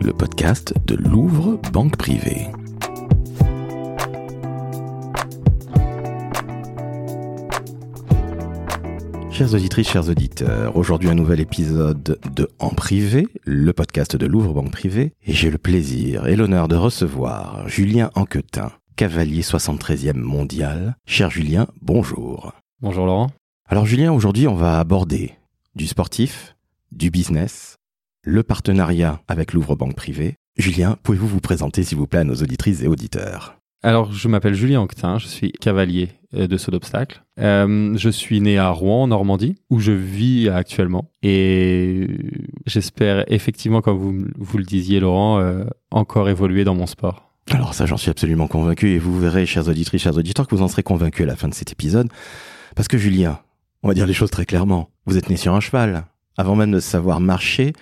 Le podcast de Louvre Banque Privée. Chères auditrices, chers auditeurs, aujourd'hui un nouvel épisode de En Privé, le podcast de Louvre Banque Privée, et j'ai le plaisir et l'honneur de recevoir Julien Anquetin, cavalier 73e mondial. Cher Julien, bonjour. Bonjour Laurent. Alors Julien, aujourd'hui on va aborder du sportif, du business, le partenariat avec Louvre Banque Privée. Julien, pouvez-vous vous présenter s'il vous plaît à nos auditrices et auditeurs? Alors, je m'appelle Julien Anctin, je suis cavalier euh, de saut d'obstacle. Euh, je suis né à Rouen, en Normandie, où je vis actuellement. Et j'espère effectivement, comme vous, vous le disiez Laurent, euh, encore évoluer dans mon sport. Alors ça, j'en suis absolument convaincu et vous verrez, chers auditrices, chers auditeurs, que vous en serez convaincus à la fin de cet épisode. Parce que Julien, on va dire les choses très clairement, vous êtes né sur un cheval. Avant même de savoir marcher,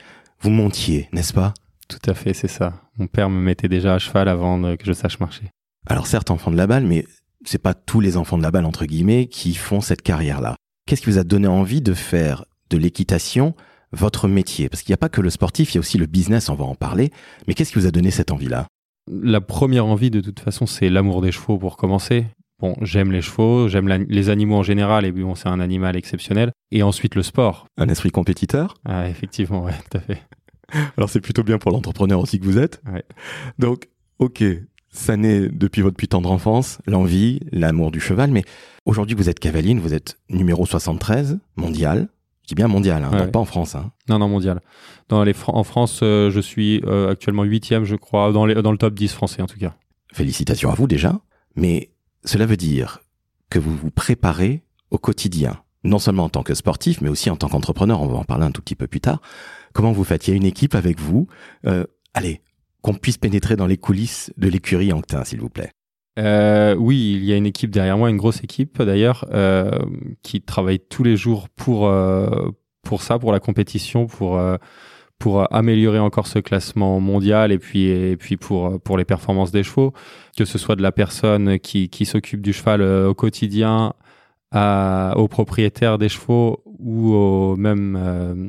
vous montiez, n'est-ce pas? Tout à fait, c'est ça. Mon père me mettait déjà à cheval avant que je sache marcher. Alors certes, enfant de la balle, mais c'est pas tous les enfants de la balle, entre guillemets, qui font cette carrière-là. Qu'est-ce qui vous a donné envie de faire de l'équitation votre métier? Parce qu'il n'y a pas que le sportif, il y a aussi le business, on va en parler. Mais qu'est-ce qui vous a donné cette envie-là? La première envie, de toute façon, c'est l'amour des chevaux pour commencer. Bon, j'aime les chevaux, j'aime les animaux en général, et puis bon, c'est un animal exceptionnel. Et ensuite, le sport. Un esprit compétiteur Ah, effectivement, ouais, tout à fait. Alors c'est plutôt bien pour l'entrepreneur aussi que vous êtes. Ouais. Donc, ok, ça naît depuis votre plus tendre enfance, l'envie, l'amour du cheval, mais aujourd'hui vous êtes cavaline, vous êtes numéro 73 mondial. Je dis bien mondial, hein, Ouais, donc pas en France. Hein. Non, non, mondial. Dans les Fran- en France, euh, je suis euh, actuellement huitième, je crois, dans, les, dans le top 10 français en tout cas. Félicitations à vous déjà, mais cela veut dire que vous vous préparez au quotidien, non seulement en tant que sportif, mais aussi en tant qu'entrepreneur, on va en parler un tout petit peu plus tard. Comment vous faites? Il y a une équipe avec vous. Euh, allez, qu'on puisse pénétrer dans les coulisses de l'écurie Anctin, s'il vous plaît. Euh, oui, il y a une équipe derrière moi, une grosse équipe d'ailleurs, euh, qui travaille tous les jours pour, pour ça, pour la compétition, pour, pour améliorer encore ce classement mondial et puis, et puis pour, pour les performances des chevaux, que ce soit de la personne qui, qui s'occupe du cheval euh, au quotidien aux propriétaires des chevaux ou aux mêmes euh,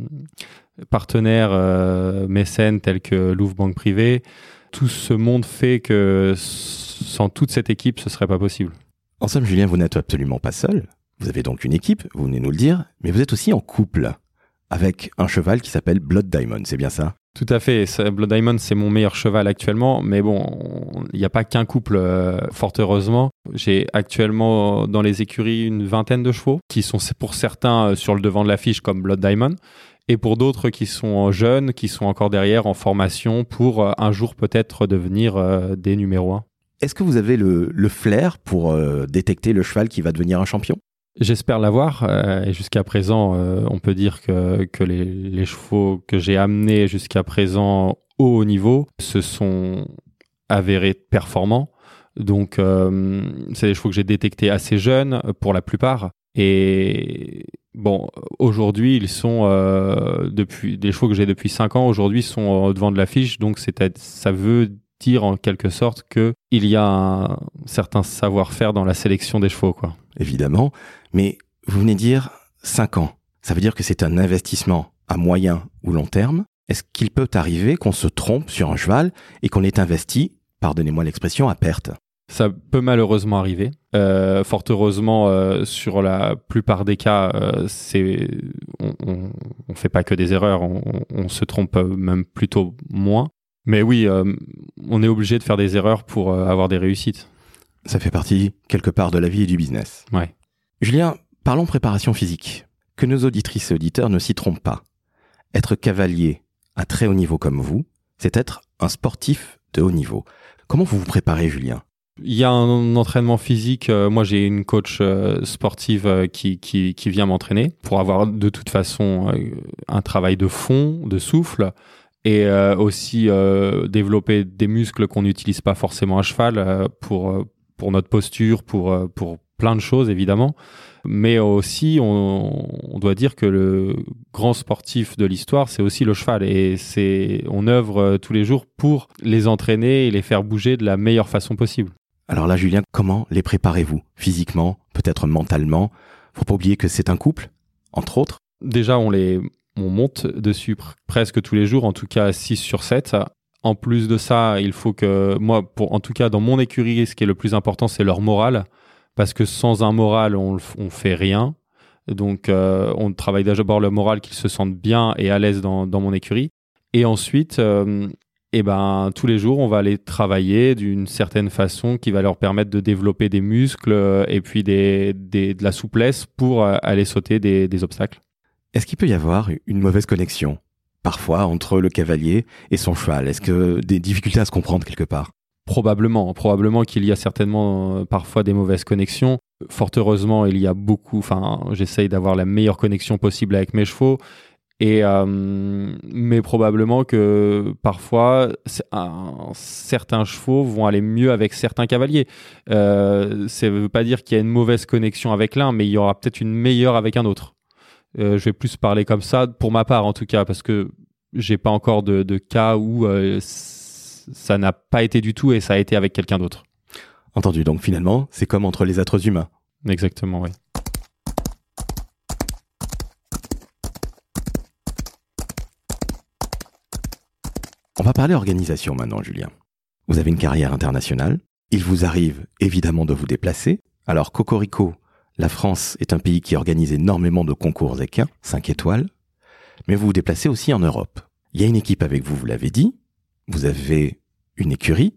partenaires euh, mécènes tels que Louvre Banque Privée. Tout ce monde fait que sans toute cette équipe, ce serait pas possible. En somme, Julien, vous n'êtes absolument pas seul. Vous avez donc une équipe, vous venez nous le dire, mais vous êtes aussi en couple avec un cheval qui s'appelle Blood Diamond, c'est bien ça? Tout à fait. Blood Diamond, c'est mon meilleur cheval actuellement. Mais bon, on- il n'y a pas qu'un couple, euh, fort heureusement. J'ai actuellement dans les écuries une vingtaine de chevaux qui sont pour certains euh, sur le devant de l'affiche comme Blood Diamond. Et pour d'autres qui sont jeunes, qui sont encore derrière en formation pour euh, un jour peut-être devenir euh, des numéros 1. Est-ce que vous avez le, le flair pour détecter le cheval qui va devenir un champion? J'espère l'avoir. euh, jusqu'à présent, euh, on peut dire que, les, chevaux que j'ai amenés jusqu'à présent au haut niveau se sont avérés performants. Donc, euh, c'est des chevaux que j'ai détectés assez jeunes pour la plupart. Et bon, aujourd'hui, ils sont depuis des chevaux que j'ai depuis 5 ans. Aujourd'hui, sont au devant de l'affiche. Donc, ça veut dire en quelque sorte que il y a un certain savoir-faire dans la sélection des chevaux, quoi. Évidemment, mais vous venez dire 5 ans. Ça veut dire que c'est un investissement à moyen ou long terme. Est-ce qu'il peut arriver qu'on se trompe sur un cheval et qu'on est investi, pardonnez-moi l'expression, à perte? Ça peut malheureusement arriver. Euh, fort heureusement, euh, sur la plupart des cas, euh, c'est on, on, on fait pas que des erreurs, on, on- se trompe même plutôt moins. Mais oui, on est obligé de faire des erreurs pour avoir des réussites. Ça fait partie quelque part de la vie et du business. Ouais. Julien, parlons préparation physique. Que nos auditrices et auditeurs ne s'y trompent pas. Être cavalier à très haut niveau comme vous, c'est être un sportif de haut niveau. Comment vous vous préparez, Julien? Il y a un entraînement physique. euh, moi, j'ai une coach euh, sportive euh, qui, qui, vient m'entraîner pour avoir de toute façon un travail de fond, de souffle, et aussi développer des muscles qu'on n'utilise pas forcément à cheval pour, pour notre posture, pour, pour plein de choses évidemment. Mais aussi, on, on doit dire que le grand sportif de l'histoire, c'est aussi le cheval. Et c'est, on œuvre euh, tous les jours pour les entraîner et les faire bouger de la meilleure façon possible. Alors là, Julien, comment les préparez-vous? Physiquement, peut-être mentalement? Faut pas oublier que c'est un couple, entre autres. déjà on les on monte dessus presque tous les jours, en tout cas 6 sur 7. En plus de ça, il faut que moi, pour, en tout cas dans mon écurie, ce qui est le plus important, c'est leur morale. Parce que sans un moral, on ne fait rien. Donc euh, on travaille d'abord le moral, qu'ils se sentent bien et à l'aise dans, mon écurie. Et ensuite, euh, eh ben, tous les jours, on va aller travailler d'une certaine façon qui va leur permettre de développer des muscles euh, et puis des, de la souplesse pour aller sauter des obstacles. Est-ce qu'il peut y avoir une mauvaise connexion parfois entre le cavalier et son cheval? Est-ce que des difficultés à se comprendre quelque part? Probablement, probablement qu'il y a certainement euh, parfois des mauvaises connexions. Fort heureusement, il y a beaucoup. Enfin, j'essaye d'avoir la meilleure connexion possible avec mes chevaux. Et euh, mais probablement que parfois certains chevaux vont aller mieux avec certains cavaliers. Euh, ça ne veut pas dire qu'il y a une mauvaise connexion avec l'un, mais il y aura peut-être une meilleure avec un autre. Euh, je vais plus parler comme ça, pour ma part en tout cas, parce que j'ai pas encore de, cas où ça n'a pas été du tout et ça a été avec quelqu'un d'autre. Entendu. Donc finalement, c'est comme entre les êtres humains. Exactement, oui. On va parler organisation maintenant, Julien. Vous avez une carrière internationale. Il vous arrive évidemment de vous déplacer. Alors, Cocorico, la France est un pays qui organise énormément de concours équins, 5 étoiles, mais vous vous déplacez aussi en Europe. Il y a une équipe avec vous, vous l'avez dit, vous avez une écurie.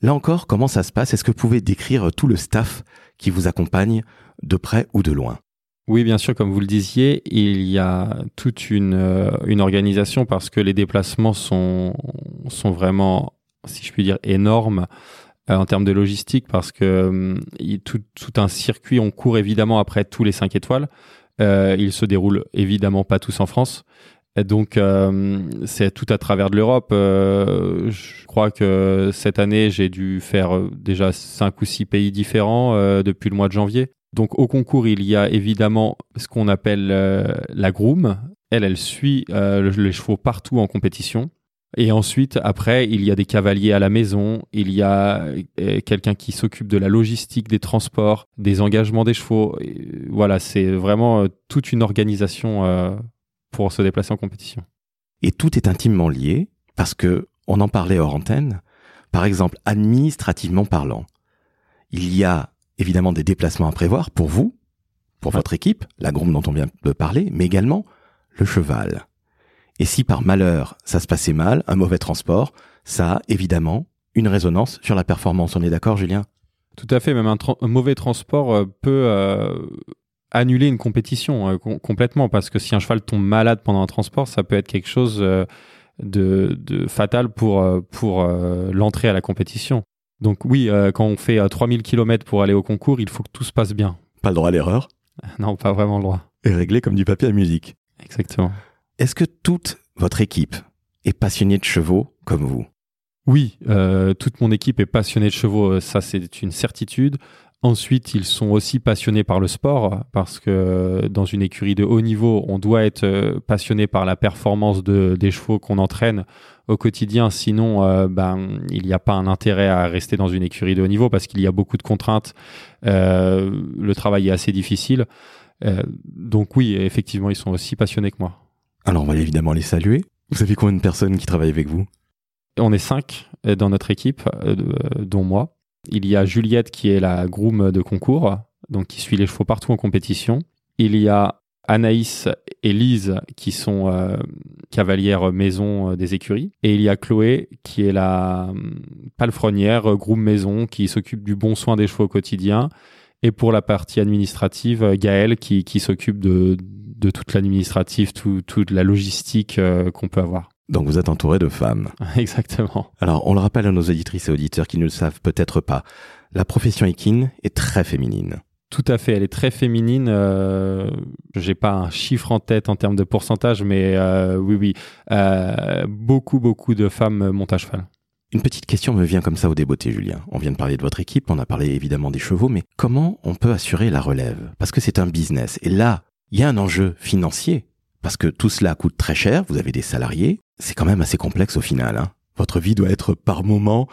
Là encore, comment ça se passe? Est-ce que vous pouvez décrire tout le staff qui vous accompagne de près ou de loin? Oui, bien sûr, comme vous le disiez, il y a toute une, euh, organisation parce que les déplacements sont, vraiment, si je puis dire, énormes. Euh, en termes de logistique parce que euh, tout, un circuit, on court évidemment après tous les 5 étoiles. Ils se déroulent évidemment pas tous en France. Donc euh, c'est tout à travers de l'Europe. je crois que cette année j'ai dû faire déjà cinq ou six pays différents depuis le mois de janvier. Donc au concours il y a évidemment ce qu'on appelle la groom. Elle, elle suit les chevaux partout en compétition. Et ensuite, après, il y a des cavaliers à la maison, il y a euh, quelqu'un qui s'occupe de la logistique des transports, des engagements des chevaux. voilà, c'est vraiment euh, toute une organisation euh, pour se déplacer en compétition. Et tout est intimement lié parce que on en parlait hors antenne. Par exemple, administrativement parlant, il y a évidemment des déplacements à prévoir pour vous, pour votre équipe, la groupe dont on vient de parler, mais également le cheval. Et si par malheur ça se passait mal, un mauvais transport, ça a évidemment une résonance sur la performance. On est d'accord, Julien? Tout à fait. Même un, mauvais transport euh, peut euh, annuler une compétition euh, complètement parce que si un cheval tombe malade pendant un transport, ça peut être quelque chose de, de, fatal pour, pour l'entrée à la compétition. Donc oui, quand on fait 3000 km pour aller au concours, il faut que tout se passe bien. Pas le droit à l'erreur Non, pas vraiment le droit. Et réglé comme du papier à musique. Exactement. Est-ce que toute votre équipe est passionnée de chevaux comme vous? Oui, euh, toute mon équipe est passionnée de chevaux, euh, ça c'est une certitude. Ensuite, ils sont aussi passionnés par le sport parce que dans une écurie de haut niveau, on doit être euh, passionné par la performance de, des chevaux qu'on entraîne au quotidien. Sinon, ben, il n'y a pas un intérêt à rester dans une écurie de haut niveau parce qu'il y a beaucoup de contraintes. le travail est assez difficile. donc oui, effectivement, ils sont aussi passionnés que moi. Alors on va évidemment les saluer. Vous savez combien de personnes qui travaillent avec vous? On est cinq euh, dans notre équipe, euh, dont moi. Il y a Juliette qui est la groom de concours, donc qui suit les chevaux partout en compétition. Il y a Anaïs et Lise qui sont euh, cavalières maison des écuries. Et il y a Chloé qui est la palefrenière, groom maison, qui s'occupe du bon soin des chevaux au quotidien. Et pour la partie administrative, Gaëlle qui, s'occupe de, toute l'administratif, toute la logistique euh, qu'on peut avoir. Donc vous êtes entouré de femmes. Exactement. Alors on le rappelle à nos auditrices et auditeurs qui ne le savent peut-être pas, la profession équine est très féminine. Tout à fait, elle est très féminine. Euh, J'ai pas un chiffre en tête en termes de pourcentage, mais euh, oui, oui, euh, beaucoup, beaucoup de femmes montent à cheval. Une petite question me vient comme ça au débeauté, Julien. On vient de parler de votre équipe, on a parlé évidemment des chevaux, mais comment on peut assurer la relève? Parce que c'est un business. Et là, il y a un enjeu financier, parce que tout cela coûte très cher, vous avez des salariés, c'est quand même assez complexe au final. Hein. Votre vie doit être par moment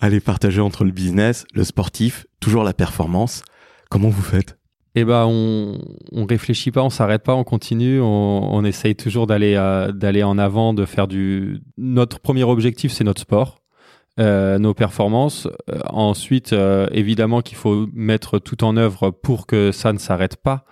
aller partager entre le business, le sportif, toujours la performance. Comment vous faites? Eh ben on on réfléchit pas, on s'arrête pas, on continue, on, essaye toujours d'aller euh, d'aller en avant, de faire du. Notre premier objectif, c'est notre sport, euh, nos performances. Euh, ensuite, évidemment qu'il faut mettre tout en œuvre pour que ça ne s'arrête pas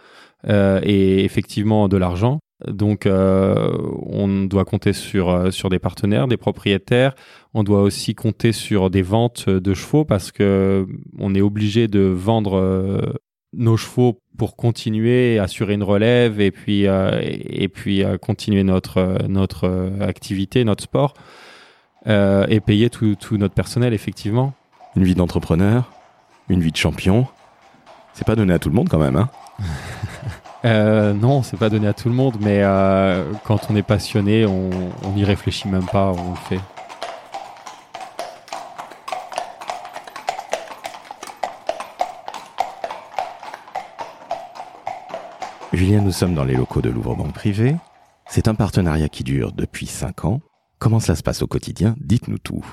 et effectivement de l'argent. Donc, euh, on doit compter sur euh, sur des partenaires, des propriétaires. On doit aussi compter sur des ventes de chevaux parce que on est obligé de vendre euh, nos chevaux pour continuer, assurer une relève et puis euh, et puis euh, continuer notre notre activité, notre sport et payer tout, tout notre personnel effectivement. Une vie d'entrepreneur, une vie de champion. C'est pas donné à tout le monde quand même, hein Euh, non, c'est pas donné à tout le monde, mais euh, quand on est passionné, on n'y réfléchit même pas, on le fait. Julien, nous sommes dans les locaux de Louvre Banque Privée. C'est un partenariat qui dure depuis 5 ans. Comment cela se passe au quotidien? Dites-nous tout.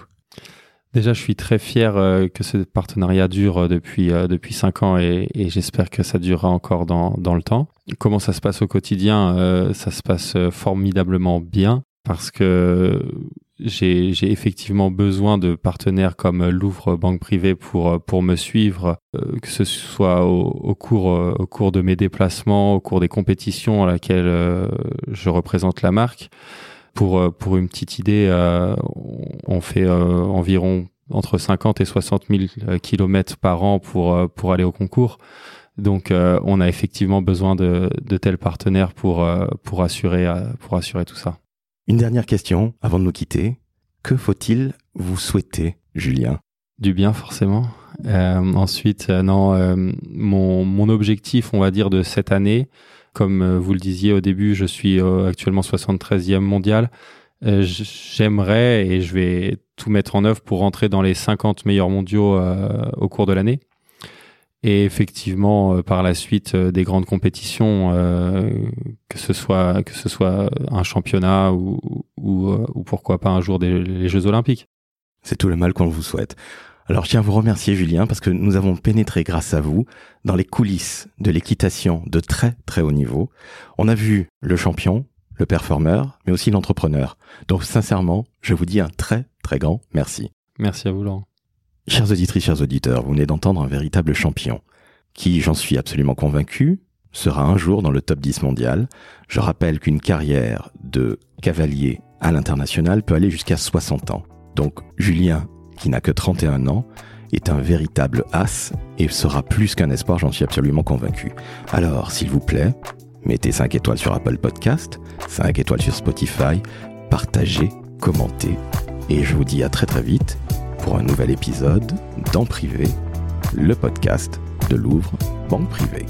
Déjà, je suis très fier euh, que ce partenariat dure euh, depuis euh, depuis cinq ans et, et j'espère que ça durera encore dans dans le temps. Comment ça se passe au quotidien Euh, Ça se passe euh, formidablement bien parce que j'ai j'ai effectivement besoin de partenaires comme Louvre Banque Privée pour pour me suivre, que ce soit au, au cours au cours de mes déplacements, au cours des compétitions à laquelle je représente la marque. Pour, euh, pour une petite idée, euh, on- fait euh, environ entre 50 et 60 000 kilomètres par an pour, pour aller au concours. Donc, euh, on a effectivement besoin de, de tels partenaires pour, pour, assurer, pour assurer tout ça. Une dernière question avant de nous quitter. Que faut-il vous souhaiter, Julien? Du bien, forcément. Ensuite, non, mon, mon objectif, on va dire, de cette année, comme euh, vous le disiez au début, je suis euh, actuellement 73e mondial. Euh, J'aimerais et je vais tout mettre en œuvre pour rentrer dans les 50 meilleurs mondiaux au cours de l'année. Et effectivement, par la suite, des grandes compétitions, que ce soit un championnat ou pourquoi pas un jour des, les Jeux Olympiques. C'est tout le mal qu'on vous souhaite. Alors je tiens à vous remercier Julien parce que nous avons pénétré grâce à vous dans les coulisses de l'équitation de très très haut niveau. On a vu le champion, le performeur, mais aussi l'entrepreneur. Donc sincèrement, je vous dis un très très grand merci. Merci à vous, Laurent. Chers auditrices, chers auditeurs, vous venez d'entendre un véritable champion qui, j'en suis absolument convaincu, sera un jour dans le top 10 mondial. Je rappelle qu'une carrière de cavalier à l'international peut aller jusqu'à 60 ans. Donc Julien, qui n'a que 31 ans, est un véritable as et sera plus qu'un espoir, j'en suis absolument convaincu. Alors, s'il vous plaît, mettez 5 étoiles sur Apple Podcast, 5 étoiles sur Spotify, partagez, commentez et je vous dis à très très vite pour un nouvel épisode dans Privé, le podcast de Louvre Banque Privée.